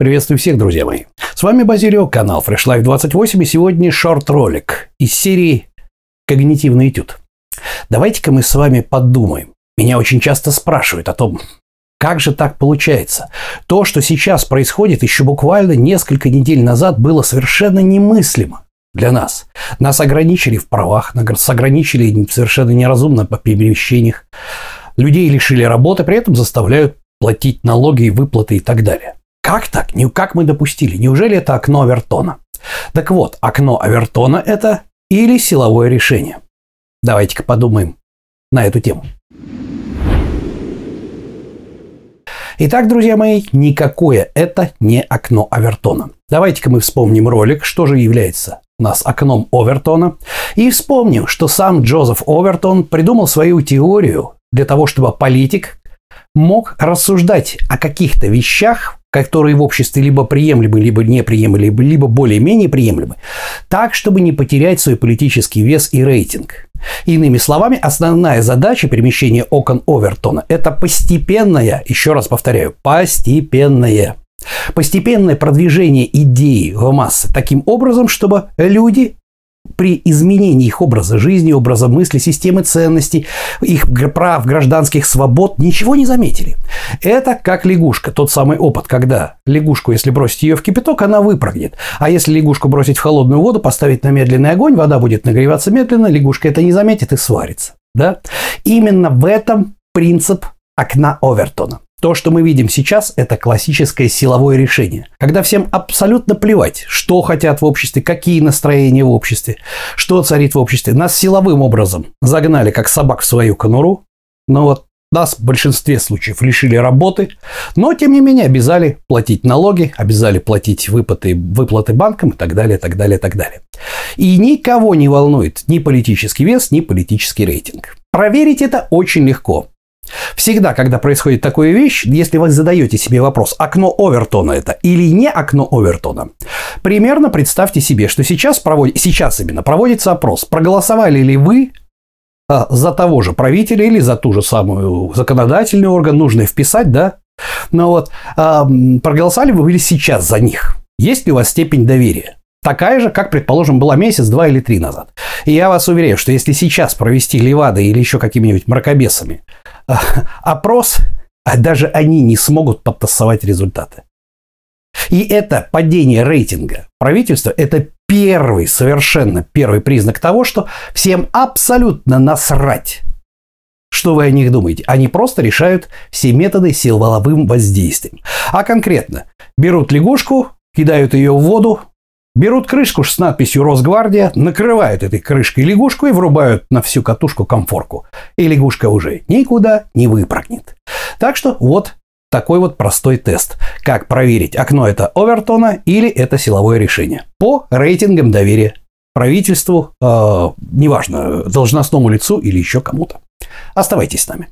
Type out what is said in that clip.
Приветствую всех, друзья мои. С вами Базилио, канал Fresh Life 28 и сегодня шорт-ролик из серии «Когнитивный этюд». Давайте-ка мы с вами подумаем. Меня очень часто спрашивают о том, как же так получается? То, что сейчас происходит, еще буквально несколько недель назад было совершенно немыслимо для нас. Нас ограничили в правах, нас ограничили совершенно неразумно по перемещениях. Людей лишили работы, при этом заставляют платить налоги и выплаты и так далее. Как так? Как мы допустили? Неужели это окно Авертона? Так вот, окно Авертона – это или силовое решение. Давайте-ка подумаем на эту тему. Итак, друзья мои, никакое это не окно Авертона. Давайте-ка мы вспомним ролик, что же является у нас окном Овертона, и вспомним, что сам Джозеф Овертон придумал свою теорию для того, чтобы политик мог рассуждать о каких-то вещах которые в обществе либо приемлемы, либо неприемлемы, либо более-менее приемлемы, так, чтобы не потерять свой политический вес и рейтинг. Иными словами, основная задача перемещения окон Овертона – это постепенное, еще раз повторяю, постепенное Постепенное продвижение идеи в массы таким образом, чтобы люди при изменении их образа жизни, образа мысли, системы ценностей, их прав, гражданских свобод ничего не заметили. Это как лягушка, тот самый опыт, когда лягушку, если бросить ее в кипяток, она выпрыгнет. А если лягушку бросить в холодную воду, поставить на медленный огонь, вода будет нагреваться медленно, лягушка это не заметит и сварится. Да? Именно в этом принцип окна Овертона. То, что мы видим сейчас, это классическое силовое решение, когда всем абсолютно плевать, что хотят в обществе, какие настроения в обществе, что царит в обществе. Нас силовым образом загнали, как собак, в свою конуру, но вот нас в большинстве случаев лишили работы, но тем не менее обязали платить налоги, обязали платить выплаты, выплаты банкам и так далее, так далее, так далее. И никого не волнует ни политический вес, ни политический рейтинг. Проверить это очень легко. Всегда, когда происходит такая вещь, если вы задаете себе вопрос, окно Овертона это или не окно Овертона, примерно представьте себе, что сейчас, провод... сейчас именно проводится опрос, проголосовали ли вы а, за того же правителя или за ту же самую законодательный орган, нужно вписать, да? Но вот а, проголосовали вы или сейчас за них? Есть ли у вас степень доверия? Такая же, как, предположим, была месяц, два или три назад. И я вас уверяю, что если сейчас провести Левадой или еще какими-нибудь мракобесами опрос, а даже они не смогут подтасовать результаты. И это падение рейтинга правительства – это первый, совершенно первый признак того, что всем абсолютно насрать, что вы о них думаете. Они просто решают все методы силовым воздействием. А конкретно берут лягушку, кидают ее в воду, Берут крышку с надписью «Росгвардия», накрывают этой крышкой лягушку и врубают на всю катушку комфорку. И лягушка уже никуда не выпрыгнет. Так что вот такой вот простой тест. Как проверить, окно это Овертона или это силовое решение. По рейтингам доверия правительству, э, неважно, должностному лицу или еще кому-то. Оставайтесь с нами.